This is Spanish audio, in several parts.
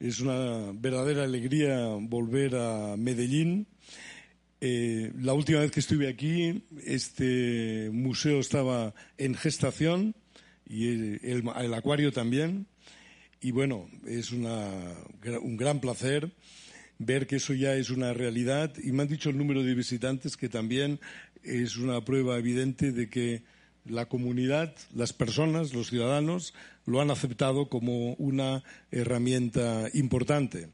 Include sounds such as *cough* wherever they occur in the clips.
es una verdadera alegría volver a Medellín. Eh, la última vez que estuve aquí, este museo estaba en gestación y el, acuario también. Y bueno, es un gran placer ver que eso ya es una realidad. Y me han dicho el número de visitantes que también es una prueba evidente de que la comunidad, las personas, los ciudadanos, lo han aceptado como una herramienta importante.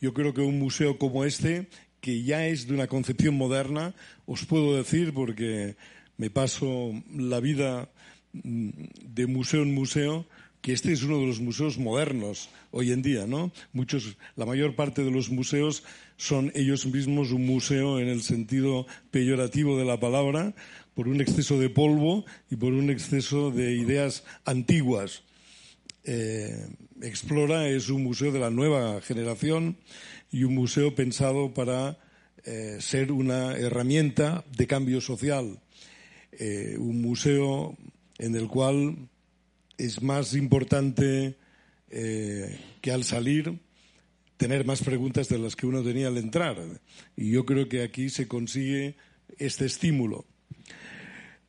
Yo creo que un museo como este, que ya es de una concepción moderna, os puedo decir, porque me paso la vida mm, de museo en museo, que este es uno de los museos modernos hoy en día, ¿no? Muchos, la mayor parte de los museos son ellos mismos un museo en el sentido peyorativo de la palabra, por un exceso de polvo y por un exceso de ideas antiguas. Eh, Explora es un museo de la nueva generación y un museo pensado para eh, ser una herramienta de cambio social. Eh, un museo en el cual es más importante que al salir tener más preguntas de las que uno tenía al entrar. Y yo creo que aquí se consigue este estímulo.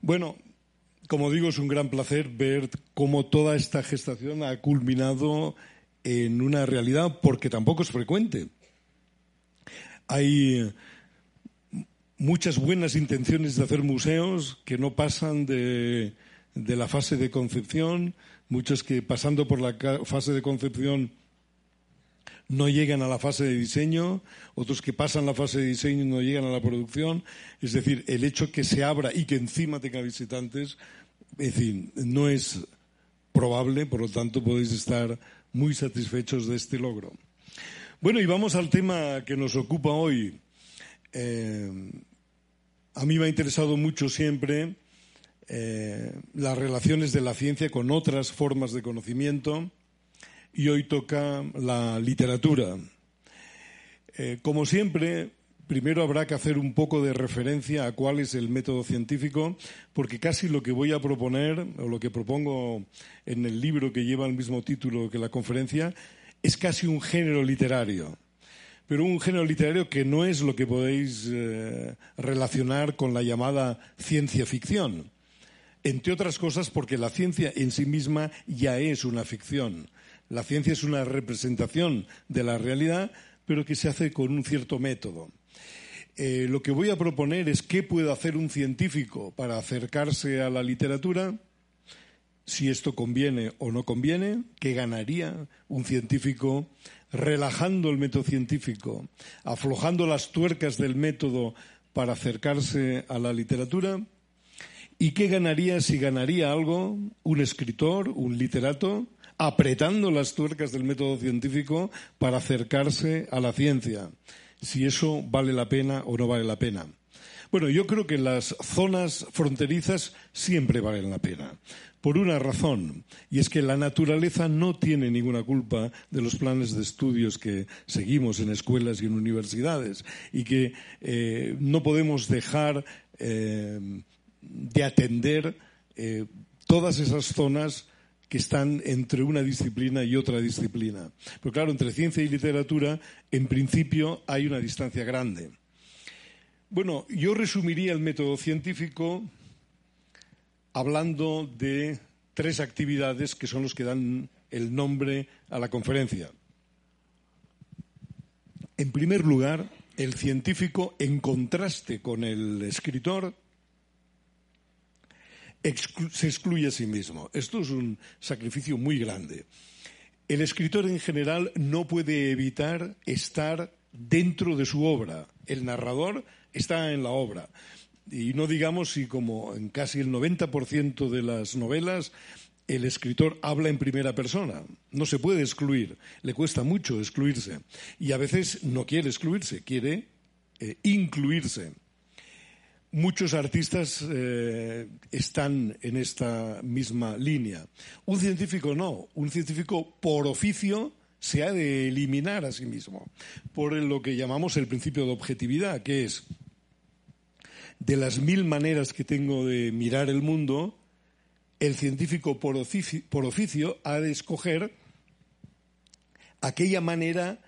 Bueno, como digo, es un gran placer ver cómo toda esta gestación ha culminado en una realidad, porque tampoco es frecuente. Hay muchas buenas intenciones de hacer museos que no pasan de, la fase de concepción, muchos que pasando por la fase de concepción no llegan a la fase de diseño, otros que pasan la fase de diseño y no llegan a la producción. Es decir, el hecho que se abra y que encima tenga visitantes, en no es probable, por lo tanto podéis estar muy satisfechos de este logro. Bueno, y vamos al tema que nos ocupa hoy. Eh, a mí me ha interesado mucho siempre eh, las relaciones de la ciencia con otras formas de conocimiento y hoy toca la literatura. Eh, como siempre, primero habrá que hacer un poco de referencia a cuál es el método científico, porque casi lo que voy a proponer, o lo que propongo en el libro que lleva el mismo título que la conferencia, es casi un género literario. Pero un género literario que no es lo que podéis eh, relacionar con la llamada ciencia ficción. Entre otras cosas porque la ciencia en sí misma ya es una ficción. La ciencia es una representación de la realidad, pero que se hace con un cierto método. Eh, lo que voy a proponer es qué puede hacer un científico para acercarse a la literatura, si esto conviene o no conviene, qué ganaría un científico relajando el método científico, aflojando las tuercas del método para acercarse a la literatura, y qué ganaría si ganaría algo un escritor, un literato, apretando las tuercas del método científico para acercarse a la ciencia, si eso vale la pena o no vale la pena. Bueno, yo creo que las zonas fronterizas siempre valen la pena, por una razón, y es que la naturaleza no tiene ninguna culpa de los planes de estudios que seguimos en escuelas y en universidades, y que eh, no podemos dejar eh, de atender eh, todas esas zonas que están entre una disciplina y otra disciplina. Pero claro, entre ciencia y literatura, en principio, hay una distancia grande. Bueno, yo resumiría el método científico hablando de tres actividades que son los que dan el nombre a la conferencia. En primer lugar, el científico, en contraste con el escritor, se excluye a sí mismo. Esto es un sacrificio muy grande. El escritor en general no puede evitar estar dentro de su obra. El narrador está en la obra. Y no digamos si como en casi el 90% de las novelas el escritor habla en primera persona. No se puede excluir. Le cuesta mucho excluirse. Y a veces no quiere excluirse, quiere eh, incluirse. Muchos artistas eh, están en esta misma línea. Un científico no. Un científico por oficio se ha de eliminar a sí mismo por lo que llamamos el principio de objetividad, que es de las mil maneras que tengo de mirar el mundo, el científico por oficio, ha de escoger aquella manera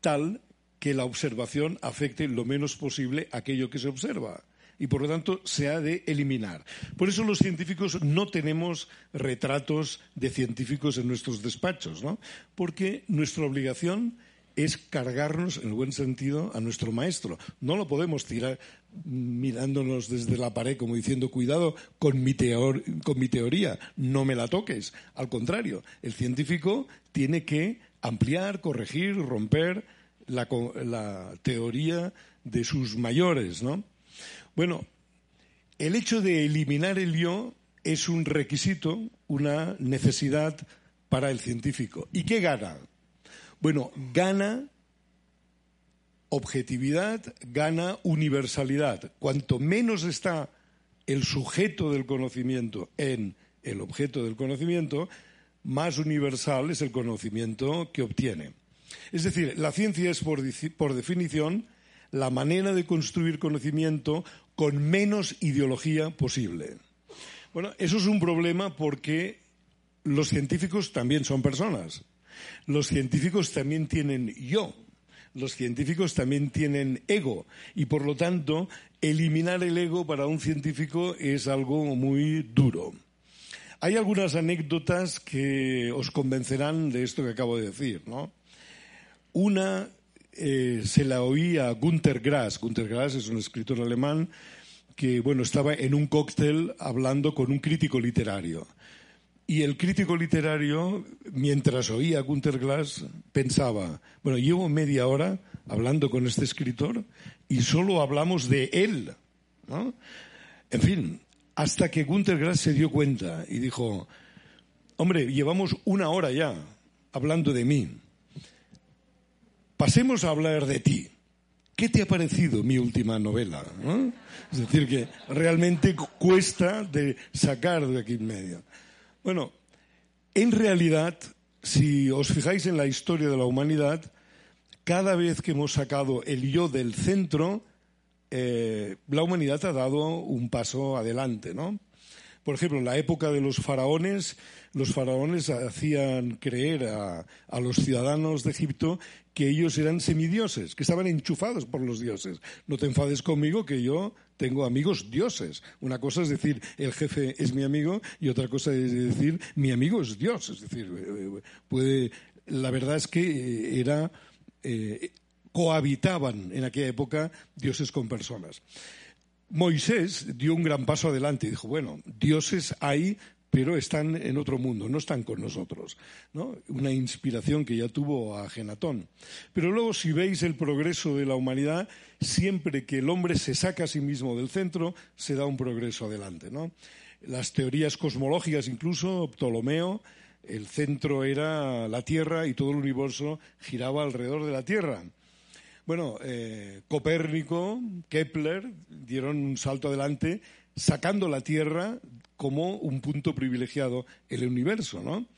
tal que la observación afecte lo menos posible aquello que se observa y por lo tanto se ha de eliminar. Por eso los científicos no tenemos retratos de científicos en nuestros despachos, ¿no? Porque nuestra obligación es cargarnos, en el buen sentido, a nuestro maestro. No lo podemos tirar mirándonos desde la pared como diciendo, cuidado con mi, con mi teoría, no me la toques. Al contrario, el científico tiene que ampliar, corregir, romper la, teoría de sus mayores, ¿no? Bueno, el hecho de eliminar el yo es un requisito, una necesidad para el científico. ¿Y qué gana? Bueno, gana objetividad, gana universalidad. Cuanto menos está el sujeto del conocimiento en el objeto del conocimiento, más universal es el conocimiento que obtiene. Es decir, la ciencia es por, definición la manera de construir conocimiento con menos ideología posible. Bueno, eso es un problema porque los científicos también son personas. Los científicos también tienen yo. Los científicos también tienen ego. Y por lo tanto, eliminar el ego para un científico es algo muy duro. Hay algunas anécdotas que os convencerán de esto que acabo de decir, ¿no? Una eh, se la oí a Günter Grass. Günter Grass es un escritor alemán que, bueno, estaba en un cóctel hablando con un crítico literario. Y el crítico literario, mientras oía a Günter Grass, pensaba, bueno, llevo media hora hablando con este escritor y solo hablamos de él. ¿no? En fin, hasta que Günter Grass se dio cuenta y dijo, hombre, llevamos una hora ya hablando de mí. Pasemos a hablar de ti. ¿Qué te ha parecido mi última novela? Es decir, que realmente cuesta de sacar de aquí en medio. Bueno, en realidad, si os fijáis en la historia de la humanidad, cada vez que hemos sacado el yo del centro, eh, la humanidad ha dado un paso adelante, ¿no? Por ejemplo, en la época de los faraones, los faraones hacían creer a, los ciudadanos de Egipto que ellos eran semidioses, que estaban enchufados por los dioses. No te enfades conmigo que yo tengo amigos dioses. Una cosa es decir, el jefe es mi amigo y otra cosa es decir, mi amigo es Dios. Es decir, eh, puede, la verdad es que eh, era, eh, cohabitaban en aquella época dioses con personas. Moisés dio un gran paso adelante y dijo, bueno, dioses hay, pero están en otro mundo, no están con nosotros. ¿no? Una inspiración que ya tuvo a Genatón. Pero luego, si veis el progreso de la humanidad, siempre que el hombre se saca a sí mismo del centro, se da un progreso adelante. ¿no? Las teorías cosmológicas, incluso, Ptolomeo, el centro era la Tierra y todo el universo giraba alrededor de la Tierra. Bueno, eh, Copérnico, Kepler dieron un salto adelante sacando la Tierra como un punto privilegiado en el universo, ¿no?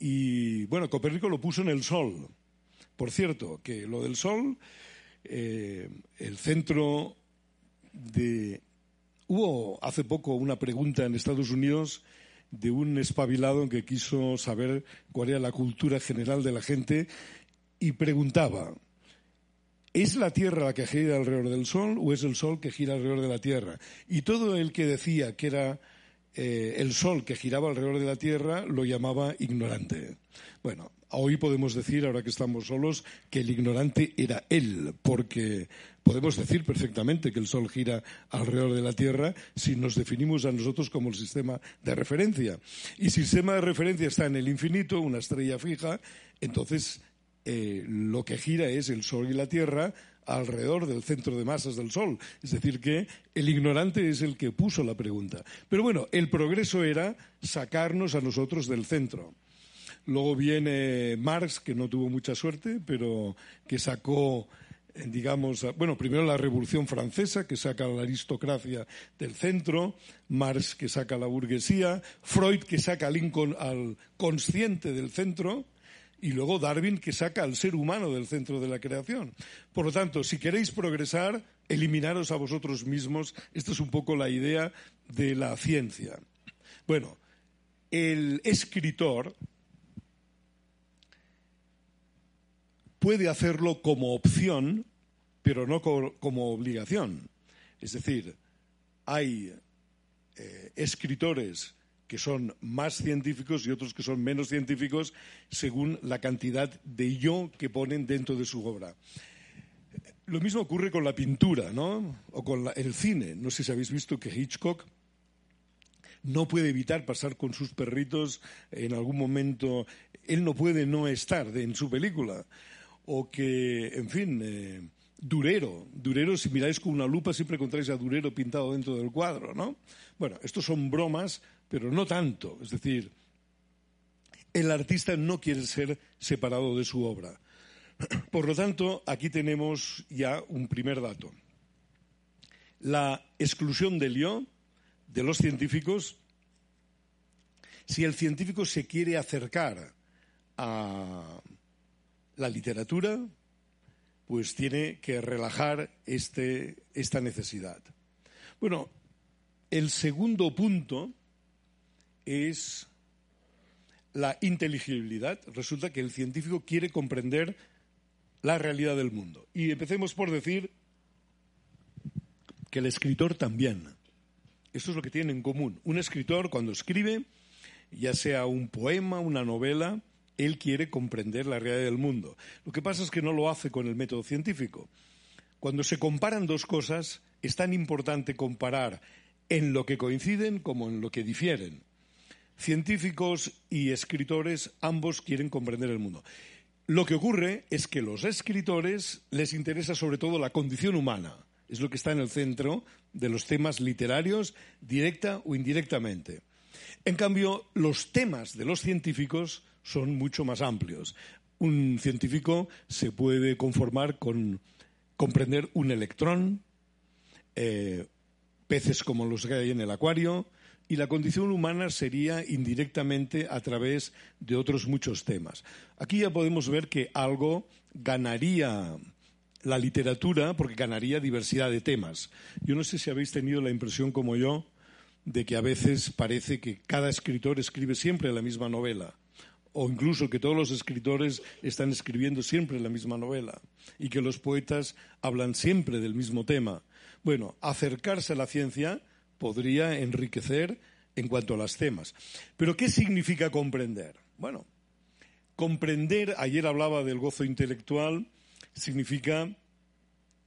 Y bueno, Copérnico lo puso en el Sol. Por cierto, que lo del Sol, eh, el centro de... Hubo hace poco una pregunta en Estados Unidos de un espabilado que quiso saber cuál era la cultura general de la gente y preguntaba, ¿Es la Tierra la que gira alrededor del Sol o es el Sol que gira alrededor de la Tierra? Y todo el que decía que era eh, el Sol que giraba alrededor de la Tierra lo llamaba ignorante. Bueno, hoy podemos decir, ahora que estamos solos, que el ignorante era él, porque podemos decir perfectamente que el Sol gira alrededor de la Tierra si nos definimos a nosotros como el sistema de referencia. Y si el sistema de referencia está en el infinito, una estrella fija, entonces eh, lo que gira es el Sol y la Tierra alrededor del centro de masas del Sol. Es decir, que el ignorante es el que puso la pregunta. Pero bueno, el progreso era sacarnos a nosotros del centro. Luego viene Marx, que no tuvo mucha suerte, pero que sacó eh, digamos, bueno, primero la Revolución Francesa, que saca a la aristocracia del centro, Marx que saca a la burguesía, Freud que saca a Lincoln al consciente del centro, y luego Darwin que saca al ser humano del centro de la creación. Por lo tanto, si queréis progresar, eliminaros a vosotros mismos. Esta es un poco la idea de la ciencia. Bueno, el escritor puede hacerlo como opción, pero no como obligación. Es decir, hay eh, escritores que son más científicos y otros que son menos científicos según la cantidad de yo que ponen dentro de su obra. Lo mismo ocurre con la pintura, ¿no? O con el cine. No sé si habéis visto que Hitchcock no puede evitar pasar con sus perritos en algún momento. Él no puede no estar en su película o que, en fin, eh, Durero. Durero, si miráis con una lupa, siempre encontráis a Durero pintado dentro del cuadro, ¿no? Bueno, estos son bromas, pero no tanto. Es decir, el artista no quiere ser separado de su obra. *clears throat* Por lo tanto, aquí tenemos ya un primer dato. La exclusión del yo, de los científicos, si el científico se quiere acercar a la literatura, pues tiene que relajar este, esta necesidad. Bueno, el segundo punto es la inteligibilidad. Resulta que el científico quiere comprender la realidad del mundo. Y empecemos por decir que el escritor también. Esto es lo que tiene en común. Un escritor cuando escribe, ya sea un poema, una novela, él quiere comprender la realidad del mundo. Lo que pasa es que no lo hace con el método científico. Cuando se comparan dos cosas, es tan importante comparar en lo que coinciden como en lo que difieren. Científicos y escritores ambos quieren comprender el mundo. Lo que ocurre es que los escritores les interesa sobre todo la condición humana. Es lo que está en el centro de los temas literarios, directa o indirectamente. En cambio, los temas de los científicos son mucho más amplios. Un científico se puede conformar con comprender un electrón, eh, peces como los que hay en el acuario, y la condición humana sería indirectamente a través de otros muchos temas. Aquí ya podemos ver que algo ganaría la literatura porque ganaría diversidad de temas. Yo no sé si habéis tenido la impresión como yo de que a veces parece que cada escritor escribe siempre la misma novela o incluso que todos los escritores están escribiendo siempre la misma novela y que los poetas hablan siempre del mismo tema. Bueno, acercarse a la ciencia podría enriquecer en cuanto a los temas. Pero ¿qué significa comprender? Bueno, comprender, ayer hablaba del gozo intelectual, significa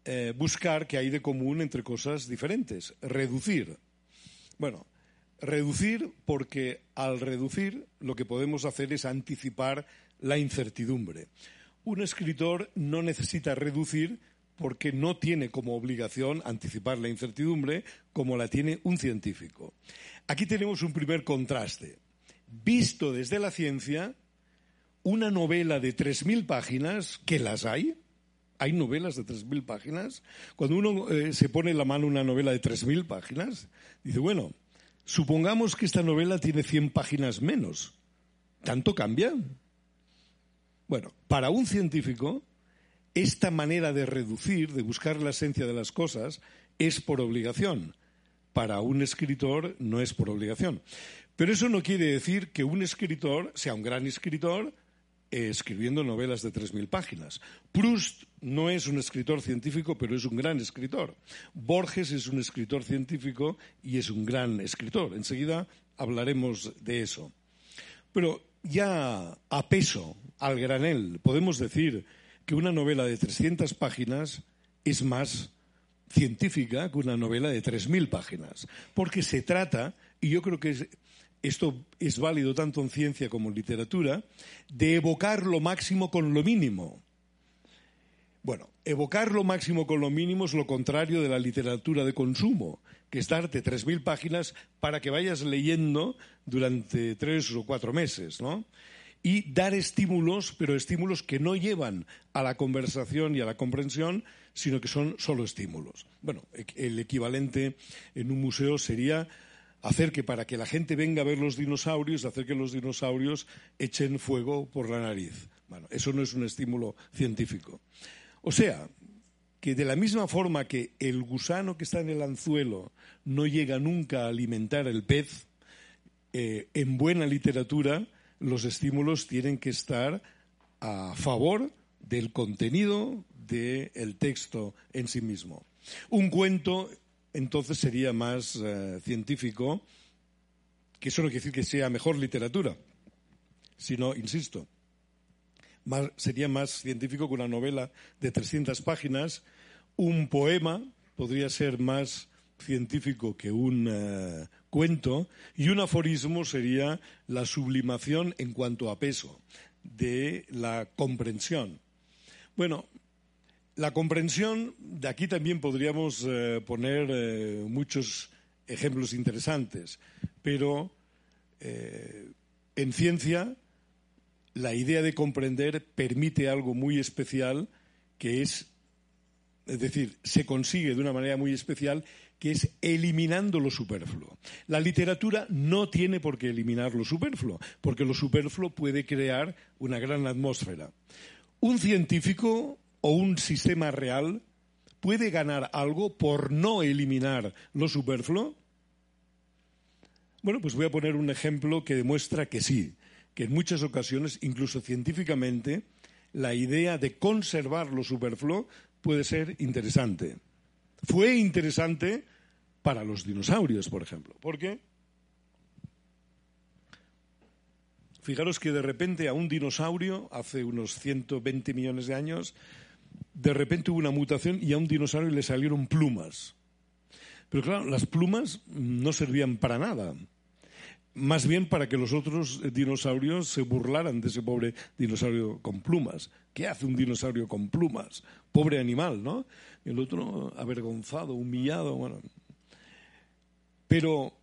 eh, buscar qué hay de común entre cosas diferentes, reducir. Bueno, Reducir porque al reducir lo que podemos hacer es anticipar la incertidumbre. Un escritor no necesita reducir porque no tiene como obligación anticipar la incertidumbre como la tiene un científico. Aquí tenemos un primer contraste. Visto desde la ciencia, una novela de 3.000 páginas, que las hay, hay novelas de 3.000 páginas. Cuando uno eh, se pone en la mano una novela de 3.000 páginas, dice, bueno, Supongamos que esta novela tiene 100 páginas menos. ¿Tanto cambia? Bueno, para un científico, esta manera de reducir, de buscar la esencia de las cosas, es por obligación. Para un escritor no es por obligación. Pero eso no quiere decir que un escritor sea un gran escritor eh, escribiendo novelas de 3.000 páginas. Proust no es un escritor científico, pero es un gran escritor. Borges es un escritor científico y es un gran escritor. Enseguida hablaremos de eso. Pero ya a peso, al granel, podemos decir que una novela de 300 páginas es más científica que una novela de 3.000 páginas, porque se trata, y yo creo que es, esto es válido tanto en ciencia como en literatura, de evocar lo máximo con lo mínimo. Bueno, evocar lo máximo con lo mínimo es lo contrario de la literatura de consumo, que es darte 3.000 páginas para que vayas leyendo durante tres o cuatro meses, ¿no? Y dar estímulos, pero estímulos que no llevan a la conversación y a la comprensión, sino que son solo estímulos. Bueno, el equivalente en un museo sería hacer que para que la gente venga a ver los dinosaurios, hacer que los dinosaurios echen fuego por la nariz. Bueno, eso no es un estímulo científico. O sea, que de la misma forma que el gusano que está en el anzuelo no llega nunca a alimentar el pez, eh, en buena literatura los estímulos tienen que estar a favor del contenido del texto en sí mismo. Un cuento, entonces, sería más eh, científico, que eso no quiere decir que sea mejor literatura, sino, insisto, sería más científico que una novela de 300 páginas. Un poema podría ser más científico que un eh, cuento. Y un aforismo sería la sublimación en cuanto a peso de la comprensión. Bueno, la comprensión, de aquí también podríamos eh, poner eh, muchos ejemplos interesantes, pero en ciencia la idea de comprender permite algo muy especial que es, es decir, se consigue de una manera muy especial que es eliminando lo superfluo. La literatura no tiene por qué eliminar lo superfluo, porque lo superfluo puede crear una gran atmósfera. Un científico o un sistema real puede ganar algo por no eliminar lo superfluo. Bueno, pues voy a poner un ejemplo que demuestra que sí que en muchas ocasiones, incluso científicamente, la idea de conservar lo superfluo puede ser interesante. Fue interesante para los dinosaurios, por ejemplo. ¿Por qué? Fijaros que de repente a un dinosaurio, hace unos 120 millones de años, de repente hubo una mutación y a un dinosaurio le salieron plumas. Pero claro, las plumas no servían para nada más bien para que los otros dinosaurios se burlaran de ese pobre dinosaurio con plumas. ¿Qué hace un dinosaurio con plumas? Pobre animal, ¿no? El otro avergonzado, humillado, bueno. Pero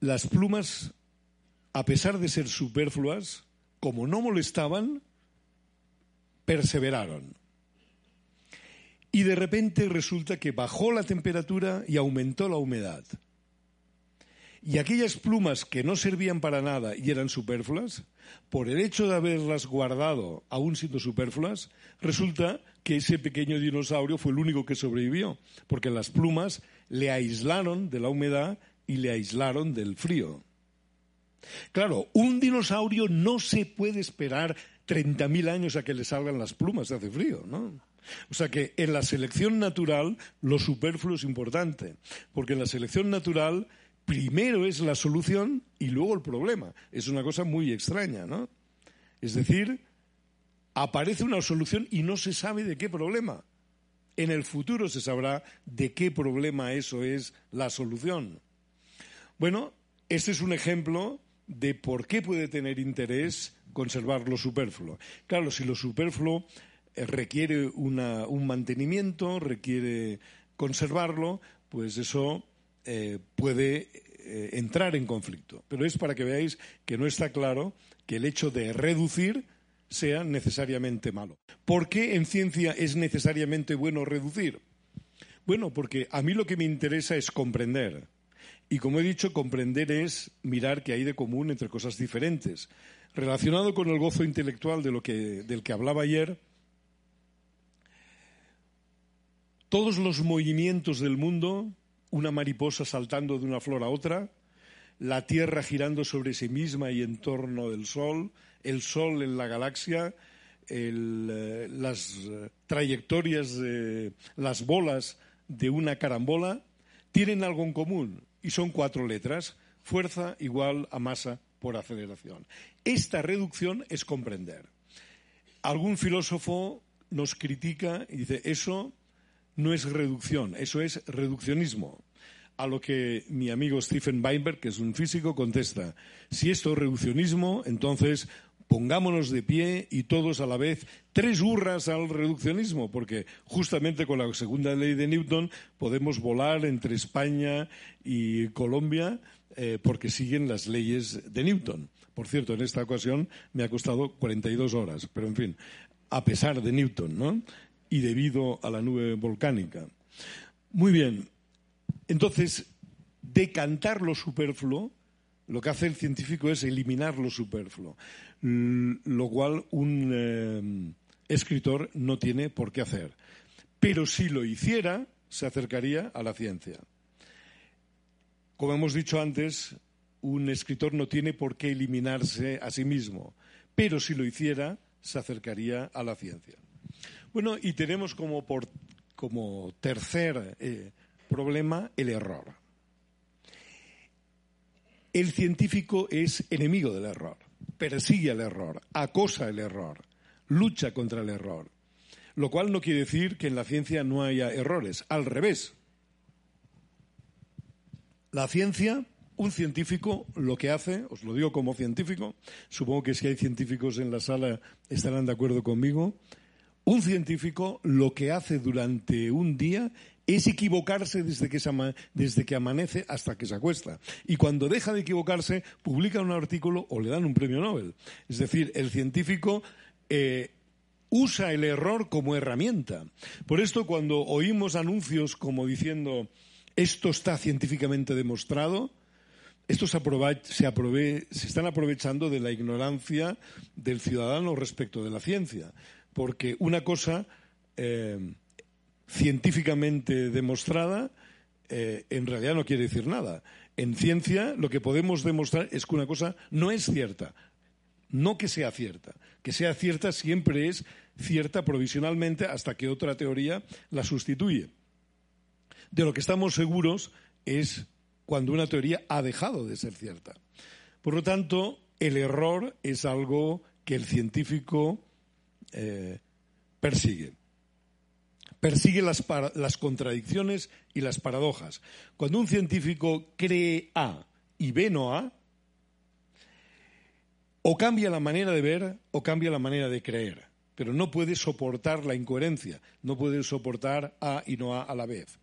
las plumas, a pesar de ser superfluas, como no molestaban, perseveraron y de repente resulta que bajó la temperatura y aumentó la humedad. Y aquellas plumas que no servían para nada y eran superfluas, por el hecho de haberlas guardado aún siendo superfluas, resulta que ese pequeño dinosaurio fue el único que sobrevivió, porque las plumas le aislaron de la humedad y le aislaron del frío. Claro, un dinosaurio no se puede esperar 30.000 años a que le salgan las plumas, hace frío, ¿no? O sea que en la selección natural lo superfluo es importante, porque en la selección natural primero es la solución y luego el problema. Es una cosa muy extraña, ¿no? Es decir, aparece una solución y no se sabe de qué problema. En el futuro se sabrá de qué problema eso es la solución. Bueno, este es un ejemplo de por qué puede tener interés conservar lo superfluo. Claro, si lo superfluo requiere un mantenimiento, requiere conservarlo, pues eso eh, puede eh, entrar en conflicto. Pero es para que veáis que no está claro que el hecho de reducir sea necesariamente malo. ¿Por qué en ciencia es necesariamente bueno reducir? Bueno, porque a mí lo que me interesa es comprender. Y como he dicho, comprender es mirar qué hay de común entre cosas diferentes. Relacionado con el gozo intelectual de lo que, del que hablaba ayer, todos los movimientos del mundo, una mariposa saltando de una flor a otra, la Tierra girando sobre sí misma y en torno del Sol, el Sol en la galaxia, eh, las trayectorias de las bolas de una carambola, tienen algo en común y son cuatro letras, fuerza igual a masa por aceleración. Esta reducción es comprender. Algún filósofo nos critica y dice, eso no es reducción, eso es reduccionismo. A lo que mi amigo Stephen Weinberg, que es un físico, contesta, si esto es reduccionismo, entonces pongámonos de pie y todos a la vez tres hurras al reduccionismo, porque justamente con la segunda ley de Newton podemos volar entre España y Colombia eh, porque siguen las leyes de Newton. Por cierto, en esta ocasión me ha costado 42 horas, pero en fin, a pesar de Newton, ¿no? Y debido a la nube volcánica. Muy bien. Entonces, decantar lo superfluo, lo que hace el científico es eliminar lo superfluo, lo cual un eh, escritor no tiene por qué hacer. Pero si lo hiciera, se acercaría a la ciencia. Como hemos dicho antes, un escritor no tiene por qué eliminarse a sí mismo, pero si lo hiciera, se acercaría a la ciencia. Bueno, y tenemos como, tercer eh, problema el error. El científico es enemigo del error, persigue el error, acosa el error, lucha contra el error. Lo cual no quiere decir que en la ciencia no haya errores, al revés. La ciencia, un científico lo que hace, os lo digo como científico, supongo que si hay científicos en la sala estarán de acuerdo conmigo, un científico lo que hace durante un día es equivocarse desde que, desde que, amanece hasta que se acuesta. Y cuando deja de equivocarse, publica un artículo o le dan un premio Nobel. Es decir, el científico eh, usa el error como herramienta. Por esto, cuando oímos anuncios como diciendo esto está científicamente demostrado, estos se, se, están aprovechando de la ignorancia del ciudadano respecto de la ciencia. Porque una cosa. Eh, científicamente demostrada, eh, en realidad no quiere decir nada. En ciencia lo que podemos demostrar es que una cosa no es cierta, no que sea cierta. Que sea cierta siempre es cierta provisionalmente hasta que otra teoría la sustituye. De lo que estamos seguros es cuando una teoría ha dejado de ser cierta. Por lo tanto, el error es algo que el científico eh, persigue persigue las, las, contradicciones y las paradojas. Cuando un científico cree A y ve no A, o cambia la manera de ver o cambia la manera de creer, pero no puede soportar la incoherencia, no puede soportar A y no A a la vez.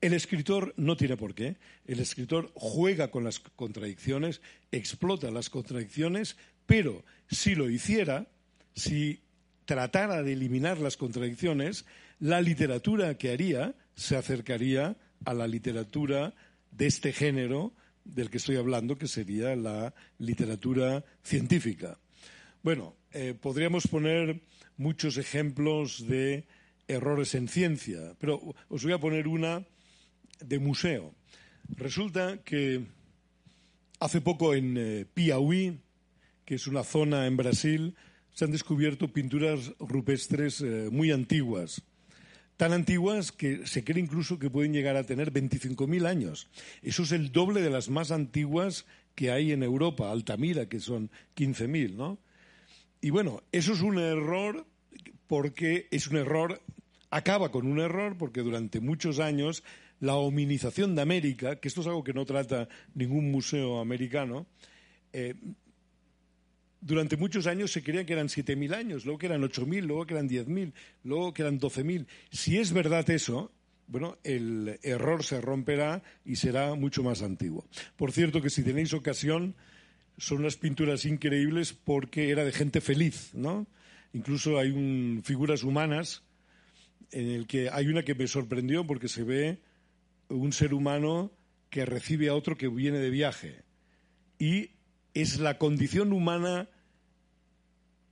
El escritor no tiene por qué. El escritor juega con las contradicciones, explota las contradicciones, pero si lo hiciera, si tratara de eliminar las contradicciones, la literatura que haría se acercaría a la literatura de este género del que estoy hablando, que sería la literatura científica. Bueno, eh, podríamos poner muchos ejemplos de errores en ciencia, pero os voy a poner una de museo. Resulta que hace poco en eh, Piauí, que es una zona en Brasil, se han descubierto pinturas rupestres eh, muy antiguas tan antiguas que se cree incluso que pueden llegar a tener 25.000 años. Eso es el doble de las más antiguas que hay en Europa, Altamira, que son 15.000, ¿no? Y bueno, eso es un error porque es un error, acaba con un error porque durante muchos años la hominización de América, que esto es algo que no trata ningún museo americano, eh, durante muchos años se creía que eran 7.000 años, luego que eran 8.000, luego que eran 10.000, luego que eran 12.000. Si es verdad eso, bueno, el error se romperá y será mucho más antiguo. Por cierto, que si tenéis ocasión, son unas pinturas increíbles porque era de gente feliz, ¿no? Incluso hay figuras humanas en el que hay una que me sorprendió porque se ve un ser humano que recibe a otro que viene de viaje. Y es la condición humana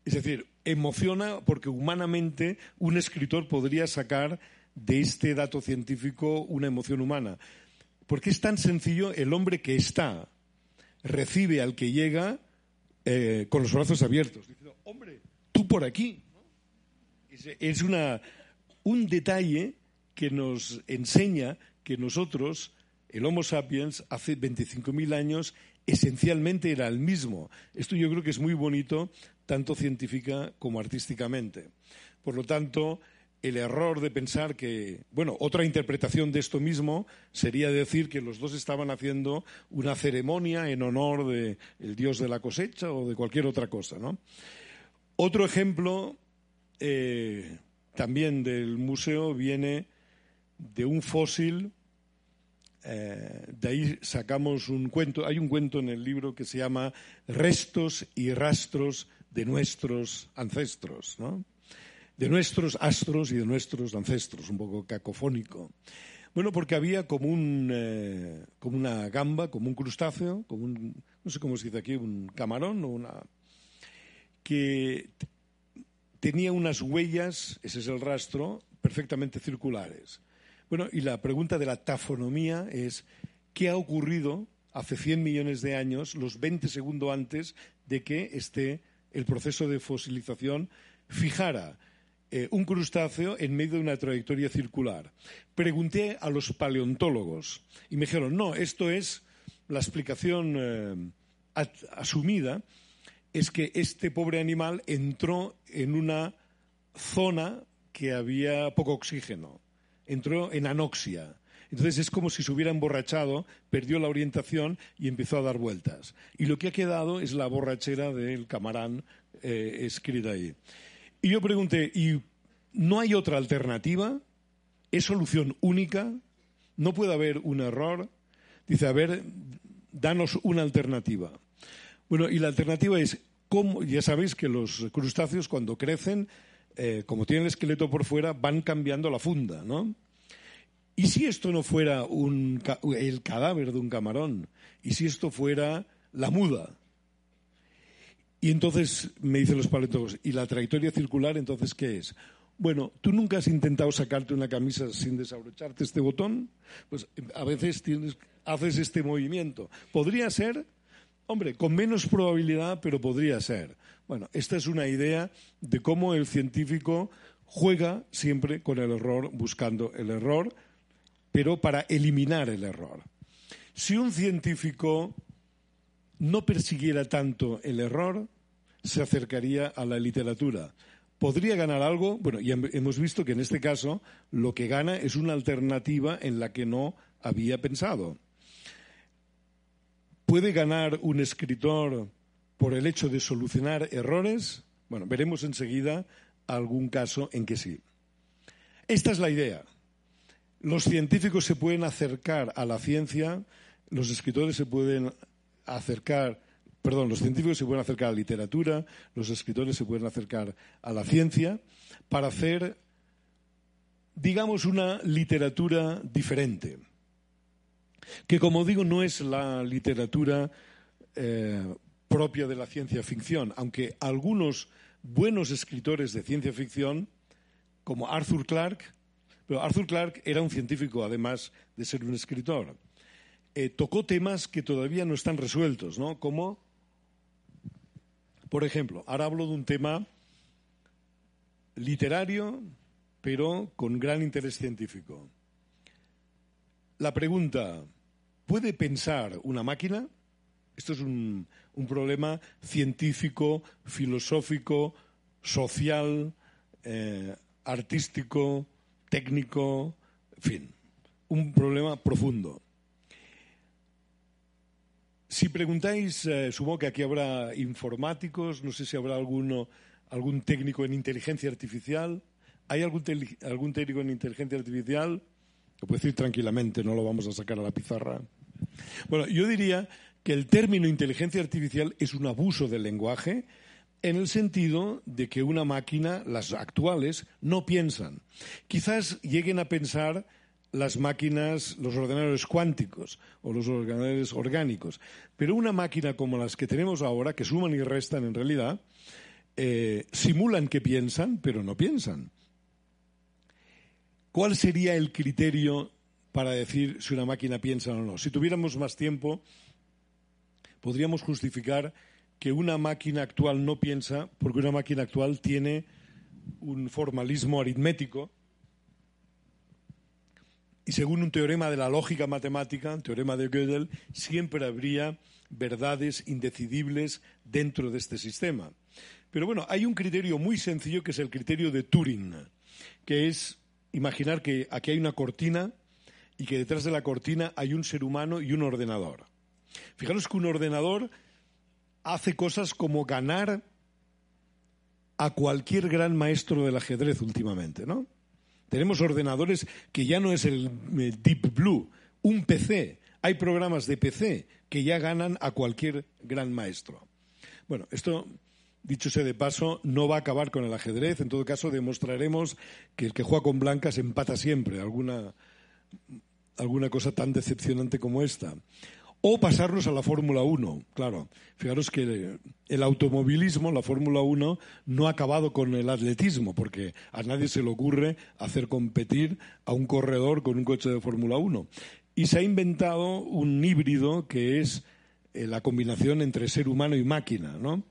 es decir, emociona porque humanamente un escritor podría sacar de este dato científico una emoción humana. Porque es tan sencillo, el hombre que está recibe al que llega eh, con los brazos abiertos, diciendo, hombre, tú por aquí. Es una, un detalle que nos enseña que nosotros, el Homo sapiens, hace 25.000 años, esencialmente era el mismo. Esto yo creo que es muy bonito tanto científica como artísticamente. Por lo tanto, el error de pensar que, bueno, otra interpretación de esto mismo sería decir que los dos estaban haciendo una ceremonia en honor del dios de la cosecha o de cualquier otra cosa, ¿no? Otro ejemplo eh, también del museo viene de un fósil. Eh, de ahí sacamos un cuento. Hay un cuento en el libro que se llama Restos y rastros de nuestros ancestros, ¿no? de nuestros astros y de nuestros ancestros, un poco cacofónico. Bueno, porque había como, un, eh, como una gamba, como un crustáceo, como un, no sé cómo se dice aquí, un camarón o una... que tenía unas huellas, ese es el rastro, perfectamente circulares. Bueno, y la pregunta de la tafonomía es, ¿qué ha ocurrido hace 100 millones de años, los 20 segundos antes de que esté el proceso de fosilización fijara eh, un crustáceo en medio de una trayectoria circular. Pregunté a los paleontólogos y me dijeron, no, esto es la explicación eh, asumida, es que este pobre animal entró en una zona que había poco oxígeno, entró en anoxia. Entonces es como si se hubiera emborrachado, perdió la orientación y empezó a dar vueltas. Y lo que ha quedado es la borrachera del camarán eh, escrita ahí. Y yo pregunté, ¿y no hay otra alternativa? ¿Es solución única? ¿No puede haber un error? Dice, a ver, danos una alternativa. Bueno, y la alternativa es, ¿cómo? ya sabéis que los crustáceos cuando crecen, eh, como tienen el esqueleto por fuera, van cambiando la funda, ¿no? ¿Y si esto no fuera el cadáver de un camarón? ¿Y si esto fuera la muda? Y entonces me dicen los paletos, ¿y la trayectoria circular entonces qué es? Bueno, ¿tú nunca has intentado sacarte una camisa sin desabrocharte este botón? Pues a veces haces este movimiento. Podría ser, hombre, con menos probabilidad, pero podría ser. Bueno, esta es una idea de cómo el científico juega siempre con el error, buscando el error, pero para eliminar el error. Si un científico no persiguiera tanto el error, se acercaría a la literatura. ¿Podría ganar algo? Bueno, y hemos visto que en este caso lo que gana es una alternativa en la que no había pensado. ¿Puede ganar un escritor por el hecho de solucionar errores? Bueno, veremos enseguida algún caso en que sí. Esta es la idea. Los científicos se pueden acercar a la ciencia, los escritores se pueden acercar, perdón, los científicos se pueden acercar a la literatura, los escritores se pueden acercar a la ciencia para hacer, digamos, una literatura diferente. Que, como digo, no es la literatura eh, propia de la ciencia ficción, aunque algunos buenos escritores de ciencia ficción, como Arthur Clarke, pero Arthur Clarke era un científico, además de ser un escritor. Eh, tocó temas que todavía no están resueltos, ¿no? Como, por ejemplo, ahora hablo de un tema literario, pero con gran interés científico. La pregunta, ¿puede pensar una máquina? Esto es un, problema científico, filosófico, social, eh, artístico, técnico, en fin, un problema profundo. Si preguntáis, eh, supongo que aquí habrá informáticos, no sé si habrá alguno, algún técnico en inteligencia artificial. ¿Hay algún, algún técnico en inteligencia artificial? Lo puedo decir tranquilamente, no lo vamos a sacar a la pizarra. Bueno, yo diría que el término inteligencia artificial es un abuso del lenguaje en el sentido de que una máquina, las actuales, no piensan. Quizás lleguen a pensar las máquinas, los ordenadores cuánticos o los ordenadores orgánicos. Pero una máquina como las que tenemos ahora, que suman y restan en realidad, eh, simulan que piensan, pero no piensan. ¿Cuál sería el criterio para decir si una máquina piensa o no? Si tuviéramos más tiempo, podríamos justificar que una máquina actual no piensa porque una máquina actual tiene un formalismo aritmético y según un teorema de la lógica matemática, un teorema de Gödel, siempre habría verdades indecidibles dentro de este sistema. Pero bueno, hay un criterio muy sencillo que es el criterio de Turing. que es imaginar que aquí hay una cortina y que detrás de la cortina hay un ser humano y un ordenador. Fijaros que un ordenador hace cosas como ganar a cualquier gran maestro del ajedrez últimamente, ¿no? Tenemos ordenadores que ya no es el, Deep Blue, un PC. Hay programas de PC que ya ganan a cualquier gran maestro. Bueno, esto, dicho sea de paso, no va a acabar con el ajedrez. En todo caso, demostraremos que el que juega con blancas empata siempre. Alguna, alguna cosa tan decepcionante como esta. O pasarnos a la Fórmula 1, claro. Fijaros que el automovilismo, la Fórmula 1, no ha acabado con el atletismo, porque a nadie se le ocurre hacer competir a un corredor con un coche de Fórmula 1. Y se ha inventado un híbrido que es eh, la combinación entre ser humano y máquina, ¿no?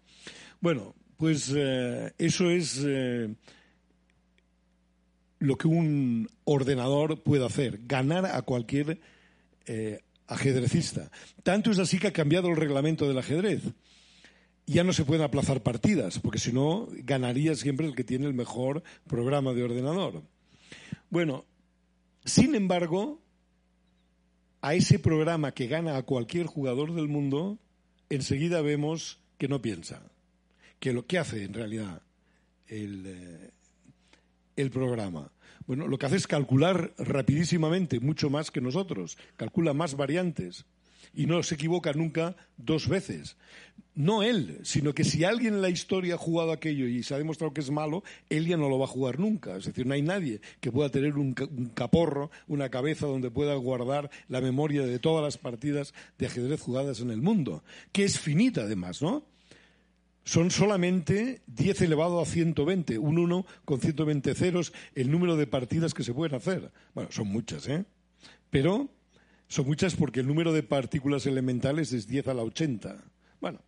Bueno, pues eh, eso es eh, lo que un ordenador puede hacer, ganar a cualquier ajedrecista. Tanto es así que ha cambiado el reglamento del ajedrez. Ya no se pueden aplazar partidas, porque si no, ganaría siempre el que tiene el mejor programa de ordenador. Bueno, sin embargo, a ese programa que gana a cualquier jugador del mundo, enseguida vemos que no piensa. Que lo que hace en realidad el, eh, el programa. Bueno, lo que hace es calcular rapidísimamente, mucho más que nosotros. Calcula más variantes y no se equivoca nunca dos veces. No él, sino que si alguien en la historia ha jugado aquello y se ha demostrado que es malo, él ya no lo va a jugar nunca. Es decir, no hay nadie que pueda tener un, caporro, una cabeza donde pueda guardar la memoria de todas las partidas de ajedrez jugadas en el mundo, que es finita además, ¿no? Son solamente 10 elevado a 120, un 1 con 120 ceros, el número de partidas que se pueden hacer. Bueno, son muchas, ¿eh? Pero son muchas porque el número de partículas elementales es 10 a la 80. Bueno,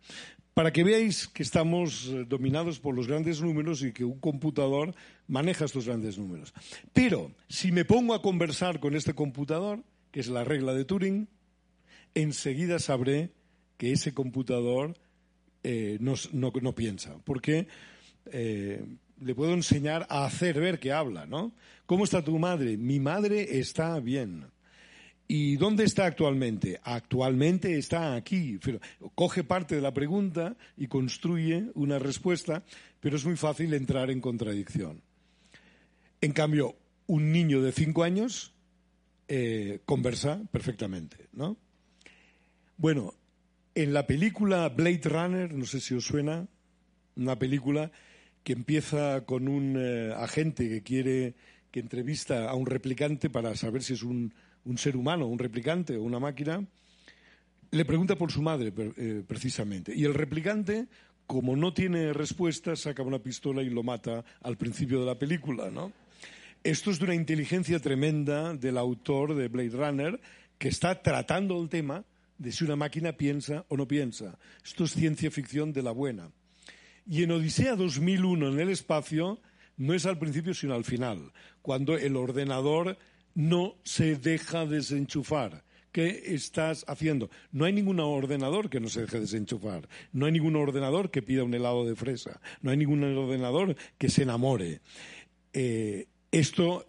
para que veáis que estamos eh, dominados por los grandes números y que un computador maneja estos grandes números. Pero si me pongo a conversar con este computador, que es la regla de Turing, enseguida sabré que ese computador eh, no, no, piensa. Porque eh, le puedo enseñar a hacer ver que habla, ¿no? ¿Cómo está tu madre? Mi madre está bien. ¿Y dónde está actualmente? Actualmente está aquí. Coge parte de la pregunta y construye una respuesta, pero es muy fácil entrar en contradicción. En cambio, un niño de cinco años eh, conversa perfectamente, ¿no? Bueno, en la película Blade Runner, no sé si os suena, una película que empieza con un eh, agente que quiere que entrevista a un replicante para saber si es un, ser humano, un replicante o una máquina, le pregunta por su madre eh, precisamente. Y el replicante, como no tiene respuesta, saca una pistola y lo mata al principio de la película. Esto es de una inteligencia tremenda del autor de Blade Runner que está tratando el tema de si una máquina piensa o no piensa. Esto es ciencia ficción de la buena. Y en Odisea 2001, en el espacio, no es al principio sino al final, cuando el ordenador no se deja desenchufar. ¿Qué estás haciendo? No hay ningún ordenador que no se deje desenchufar. No hay ningún ordenador que pida un helado de fresa. No hay ningún ordenador que se enamore. Eh, esto,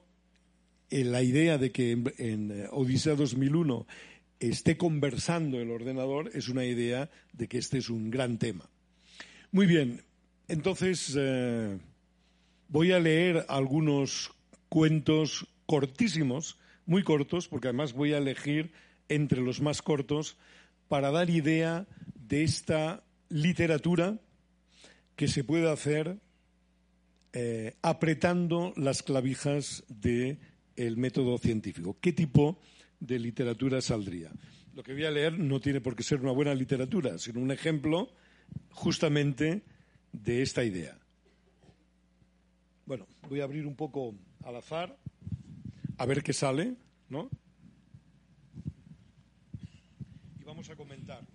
en la idea de que en, en Odisea 2001 esté conversando el ordenador es una idea de que este es un gran tema. Muy bien, entonces eh, voy a leer algunos cuentos cortísimos, muy cortos, porque además voy a elegir entre los más cortos para dar idea de esta literatura que se puede hacer eh, apretando las clavijas del método científico. ¿Qué tipo de literatura saldría. Lo que voy a leer no tiene por qué ser una buena literatura, sino un ejemplo justamente de esta idea. Bueno, voy a abrir un poco al azar, a ver qué sale, ¿no? Y vamos a comentar.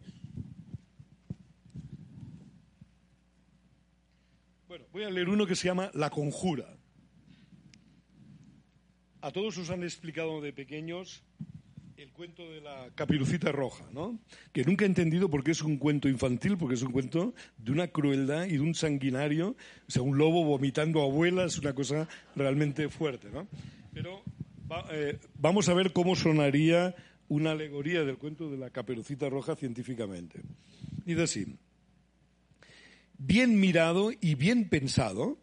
Bueno, voy a leer uno que se llama La Conjura. A todos os han explicado de pequeños el cuento de la capirucita roja, ¿no? Que nunca he entendido por qué es un cuento infantil, porque es un cuento de una crueldad y de un sanguinario, o sea, un lobo vomitando abuelas, una cosa realmente fuerte, ¿no? Pero eh, vamos a ver cómo sonaría una alegoría del cuento de la caperucita roja científicamente. Dice así, bien mirado y bien pensado,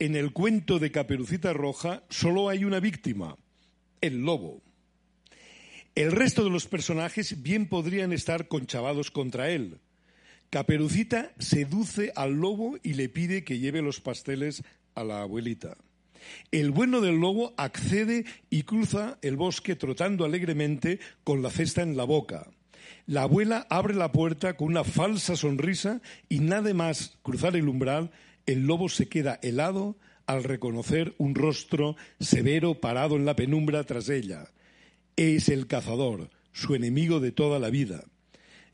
en el cuento de Caperucita Roja solo hay una víctima, el lobo. El resto de los personajes bien podrían estar conchavados contra él. Caperucita seduce al lobo y le pide que lleve los pasteles a la abuelita. El bueno del lobo accede y cruza el bosque trotando alegremente con la cesta en la boca. La abuela abre la puerta con una falsa sonrisa y nada más cruzar el umbral, el lobo se queda helado al reconocer un rostro severo parado en la penumbra tras ella es el cazador, su enemigo de toda la vida.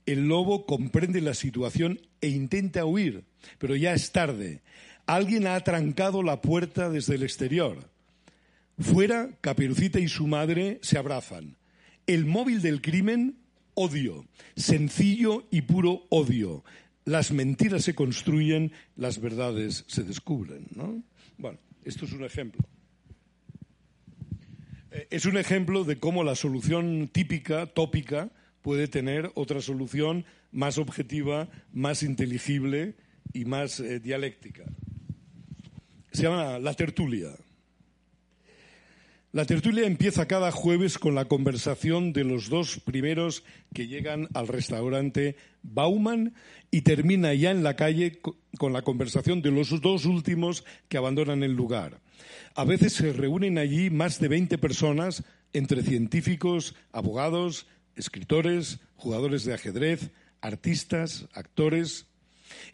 El lobo comprende la situación e intenta huir, pero ya es tarde. Alguien ha trancado la puerta desde el exterior. Fuera, Caperucita y su madre se abrazan. El móvil del crimen, odio. Sencillo y puro odio. Las mentiras se construyen, las verdades se descubren. ¿no? Bueno, esto es un ejemplo. Eh, es un ejemplo de cómo la solución típica, tópica, puede tener otra solución más objetiva, más inteligible y más eh, dialéctica. Se llama la tertulia. La tertulia empieza cada jueves con la conversación de los dos primeros que llegan al restaurante Bauman y termina ya en la calle con la conversación de los dos últimos que abandonan el lugar. A veces se reúnen allí más de 20 personas, entre científicos, abogados, escritores, jugadores de ajedrez, artistas, actores.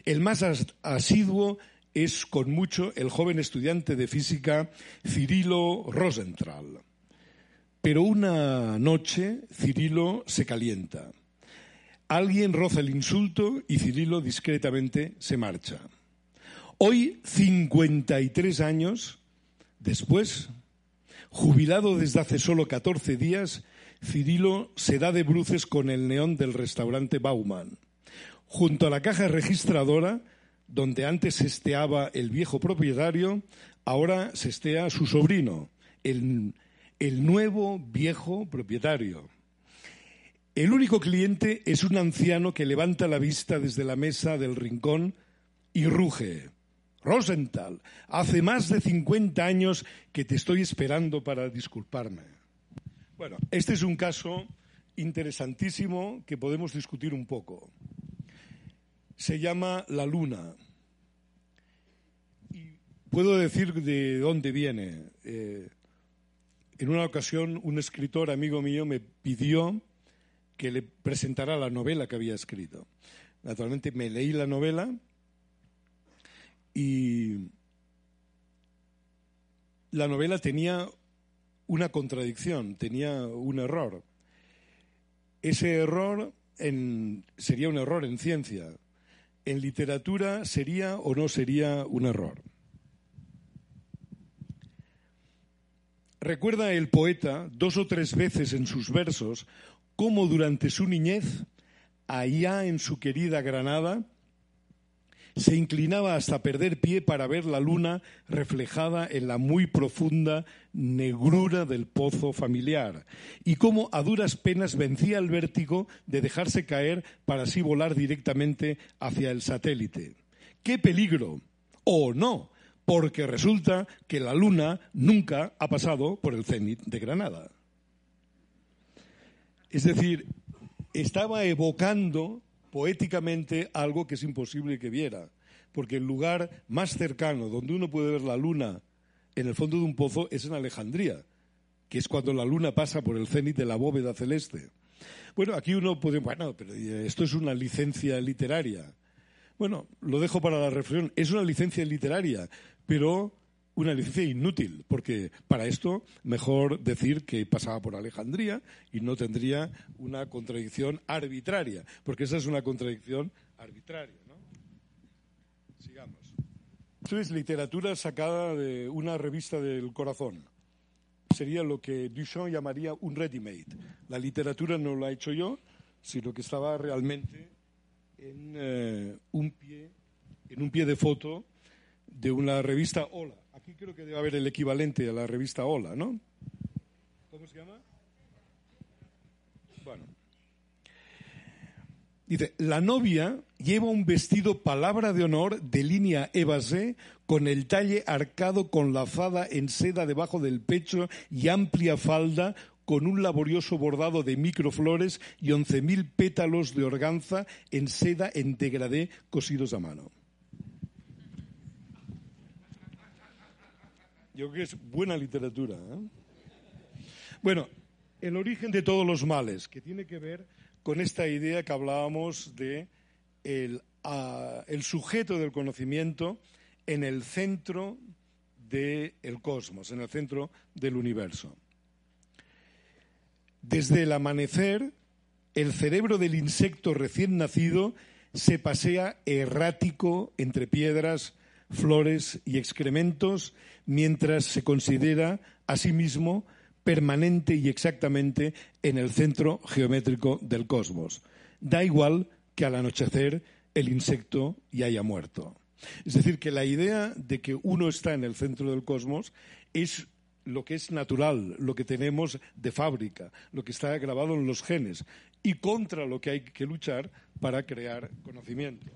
El más asiduo es con mucho el joven estudiante de física Cirilo Rosenthal. Pero una noche Cirilo se calienta. Alguien roza el insulto y Cirilo discretamente se marcha. Hoy, 53 años después, jubilado desde hace solo 14 días, Cirilo se da de bruces con el neón del restaurante Bauman. Junto a la caja registradora, donde antes esteaba el viejo propietario, ahora se estea su sobrino, el, el nuevo viejo propietario. El único cliente es un anciano que levanta la vista desde la mesa del rincón y ruge. Rosenthal, hace más de 50 años que te estoy esperando para disculparme. Bueno, este es un caso interesantísimo que podemos discutir un poco se llama La Luna. Y puedo decir de dónde viene. Eh, en una ocasión, un escritor amigo mío me pidió que le presentara la novela que había escrito. Naturalmente me leí la novela y la novela tenía una contradicción, tenía un error. Ese error sería un error en ciencia, en literatura sería o no sería un error. Recuerda el poeta dos o tres veces en sus versos cómo durante su niñez, allá en su querida Granada, se inclinaba hasta perder pie para ver la luna reflejada en la muy profunda negrura del pozo familiar, y cómo a duras penas vencía el vértigo de dejarse caer para así volar directamente hacia el satélite. ¡Qué peligro! ¿O no? Porque resulta que la luna nunca ha pasado por el cenit de Granada. Es decir, estaba evocando poéticamente algo que es imposible que viera, porque el lugar más cercano donde uno puede ver la luna en el fondo de un pozo es en Alejandría, que es cuando la luna pasa por el cenit de la bóveda celeste. Bueno, aquí uno puede, bueno, pero esto es una licencia literaria. Bueno, lo dejo para la reflexión. Es una licencia literaria, pero una licencia inútil, porque para esto mejor decir que pasaba por Alejandría y no tendría una contradicción arbitraria, porque esa es una contradicción arbitraria. ¿no? Sigamos. Esto es literatura sacada de una revista del corazón. sería lo que Duchamp llamaría un ready-made. La literatura no lo ha hecho yo, sino que estaba realmente en, eh, un, pie, en un pie de foto de una revista Hola. Aquí creo que debe haber el equivalente a la revista Hola, ¿no? ¿Cómo se llama? Bueno. Dice, la novia lleva un vestido palabra de honor de línea evasé con el talle arcado con lazada en seda debajo del pecho y amplia falda con un laborioso bordado de microflores y once mil pétalos de organza en seda en degradé cosidos a mano. Yo creo que es buena literatura. ¿eh? Bueno, el origen de todos los males, que tiene que ver con esta idea que hablábamos de el, el sujeto del conocimiento en el centro del cosmos, en el centro del universo. Desde el amanecer, el cerebro del insecto recién nacido se pasea errático entre piedras, flores y excrementos, mientras se considera a sí mismo permanente y exactamente en el centro geométrico del cosmos. Da igual que al anochecer el insecto ya haya muerto. Es decir, que la idea de que uno está en el centro del cosmos es lo que es natural, lo que tenemos de fábrica, lo que está grabado en los genes y contra lo que hay que luchar para crear conocimiento.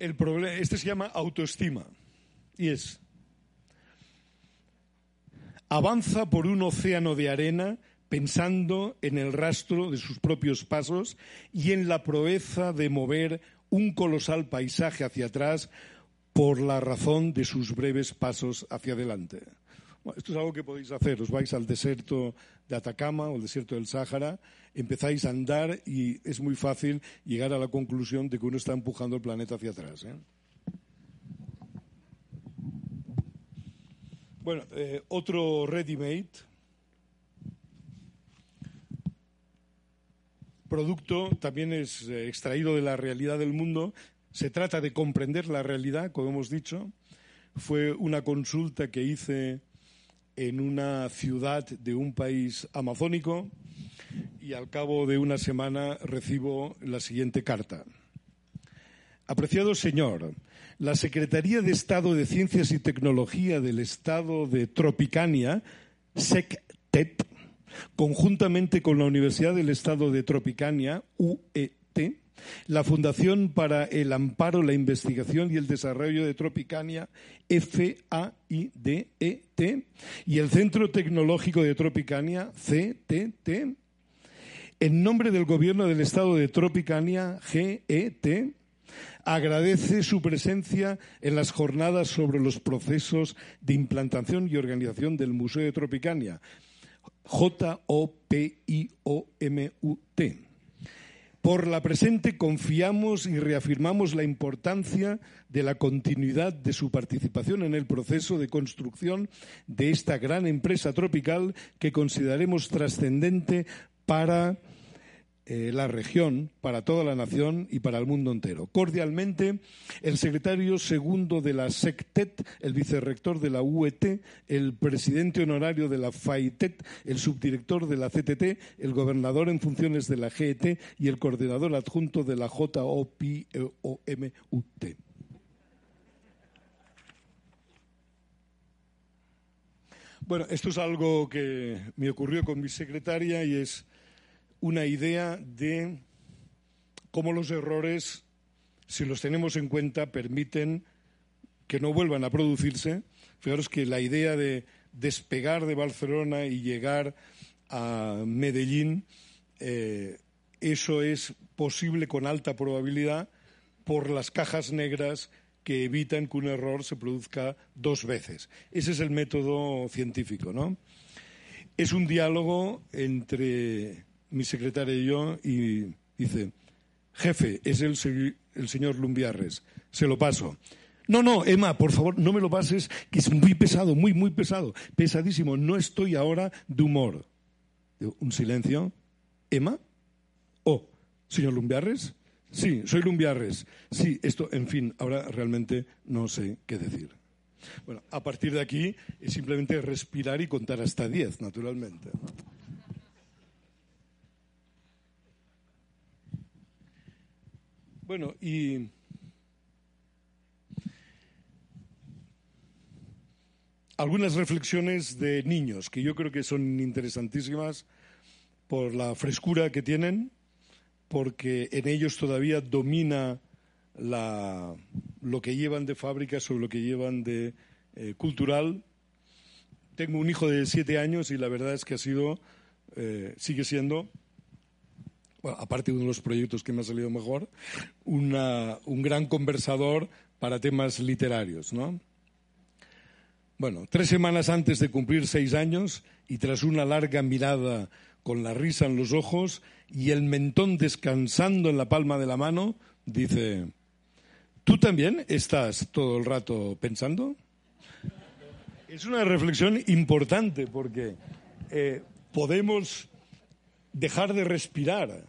El problema, este se llama autoestima y es, avanza por un océano de arena pensando en el rastro de sus propios pasos y en la proeza de mover un colosal paisaje hacia atrás por la razón de sus breves pasos hacia adelante. Esto es algo que podéis hacer. Os vais al desierto de Atacama o el desierto del Sáhara, empezáis a andar y es muy fácil llegar a la conclusión de que uno está empujando el planeta hacia atrás. ¿eh? Bueno, eh, otro ready-made. Producto también es eh, extraído de la realidad del mundo. Se trata de comprender la realidad, como hemos dicho. Fue una consulta que hice en una ciudad de un país amazónico y al cabo de una semana recibo la siguiente carta. Apreciado señor, la Secretaría de Estado de Ciencias y Tecnología del Estado de Tropicania, SECTEP, conjuntamente con la Universidad del Estado de Tropicania, UET, la Fundación para el Amparo, la Investigación y el Desarrollo de Tropicania, FAIDET, y el Centro Tecnológico de Tropicania, CTT, en nombre del Gobierno del Estado de Tropicania, GET, agradece su presencia en las jornadas sobre los procesos de implantación y organización del Museo de Tropicania, J-O-P-I-O-M-U-T. Por la presente confiamos y reafirmamos la importancia de la continuidad de su participación en el proceso de construcción de esta gran empresa tropical que consideraremos trascendente para eh, la región, para toda la nación y para el mundo entero. Cordialmente, el secretario segundo de la SECTET, el vicerrector de la UET, el presidente honorario de la FAITET, el subdirector de la CTT, el gobernador en funciones de la GET y el coordinador adjunto de la JOPOMUT. Bueno, esto es algo que me ocurrió con mi secretaria y es una idea de cómo los errores, si los tenemos en cuenta, permiten que no vuelvan a producirse. Fijaros que la idea de despegar de Barcelona y llegar a Medellín, eh, eso es posible con alta probabilidad por las cajas negras que evitan que un error se produzca dos veces. Ese es el método científico, ¿no? Es un diálogo entre mi secretaria y yo, y dice, jefe, es el, el señor Lumbiarres, se lo paso. No, no, Emma, por favor, no me lo pases, que es muy pesado, muy, muy pesado, pesadísimo, no estoy ahora de humor. un silencio. ¿Emma? Oh, señor Lumbiarres, Sí, soy Lumbiarres. Sí, esto, en fin, ahora realmente no sé qué decir. Bueno, a partir de aquí es simplemente respirar y contar hasta 10, naturalmente. Bueno, y algunas reflexiones de niños que yo creo que son interesantísimas por la frescura que tienen, porque en ellos todavía domina lo que llevan de fábrica sobre lo que llevan de eh, cultural. Tengo un hijo de siete años y la verdad es que ha sido, eh, sigue siendo, aparte de uno de los proyectos que me ha salido mejor, un gran conversador para temas literarios, ¿no? Bueno, tres semanas antes de cumplir seis años y tras una larga mirada con la risa en los ojos y el mentón descansando en la palma de la mano, dice, ¿tú también estás todo el rato pensando? Es una reflexión importante porque eh, podemos dejar de respirar,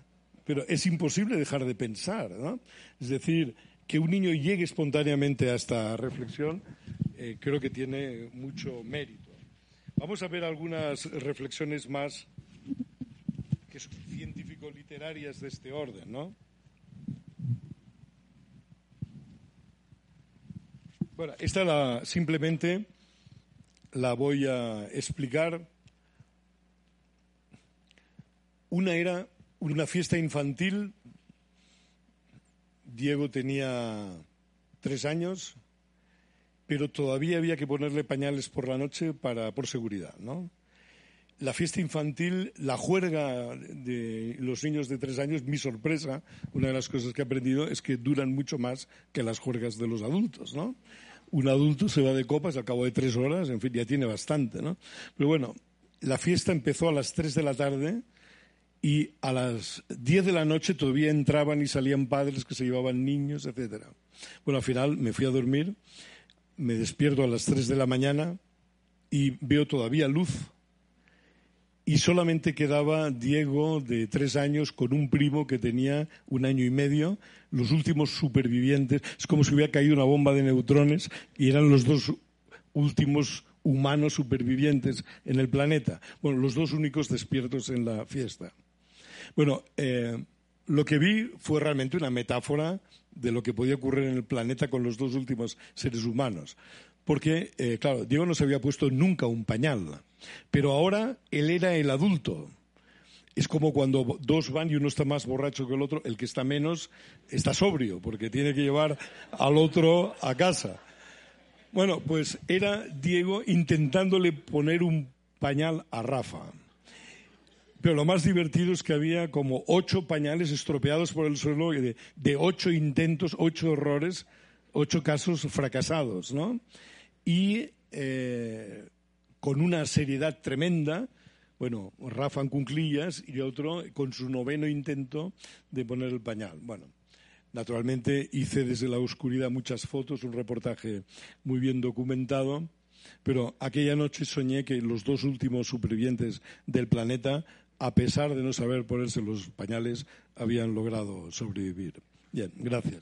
pero es imposible dejar de pensar. ¿no? Es decir, que un niño llegue espontáneamente a esta reflexión eh, creo que tiene mucho mérito. Vamos a ver algunas reflexiones más científico-literarias de este orden, ¿no? Bueno, esta la, simplemente la voy a explicar. Una era una fiesta infantil. Diego tenía tres años, pero todavía había que ponerle pañales por la noche para, por seguridad, ¿no? La fiesta infantil, la juerga de los niños de tres años, mi sorpresa, una de las cosas que he aprendido es que duran mucho más que las juergas de los adultos, ¿no? Un adulto se va de copas al cabo de tres horas, en fin, ya tiene bastante, ¿no? Pero bueno, la fiesta empezó a las tres de la tarde y a las diez de la noche todavía entraban y salían padres que se llevaban niños, etcétera. Bueno, al final me fui a dormir me despierto a las 3 de la mañana y veo todavía luz. Y solamente quedaba Diego de tres años con un primo que tenía un año y medio, los últimos supervivientes. Es como si hubiera caído una bomba de neutrones y eran los dos últimos humanos supervivientes en el planeta. Bueno, los dos únicos despiertos en la fiesta. Bueno, eh, lo que vi fue realmente una metáfora de lo que podía ocurrir en el planeta con los dos últimos seres humanos. Porque, eh, claro, Diego no se había puesto nunca un pañal, pero ahora él era el adulto. Es como cuando dos van y uno está más borracho que el otro, el que está menos está sobrio, porque tiene que llevar al otro a casa. Bueno, pues era Diego intentándole poner un pañal a Rafa. Pero lo más divertido es que había como ocho pañales estropeados por el suelo de, de ocho intentos, ocho errores, ocho casos fracasados, ¿no? Y eh, con una seriedad tremenda, bueno, Rafa en cunclillas y otro con su noveno intento de poner el pañal. Bueno, naturalmente hice desde la oscuridad muchas fotos, un reportaje muy bien documentado, pero aquella noche soñé que los dos últimos supervivientes del planeta a pesar de no saber ponerse los pañales, habían logrado sobrevivir. Bien, gracias.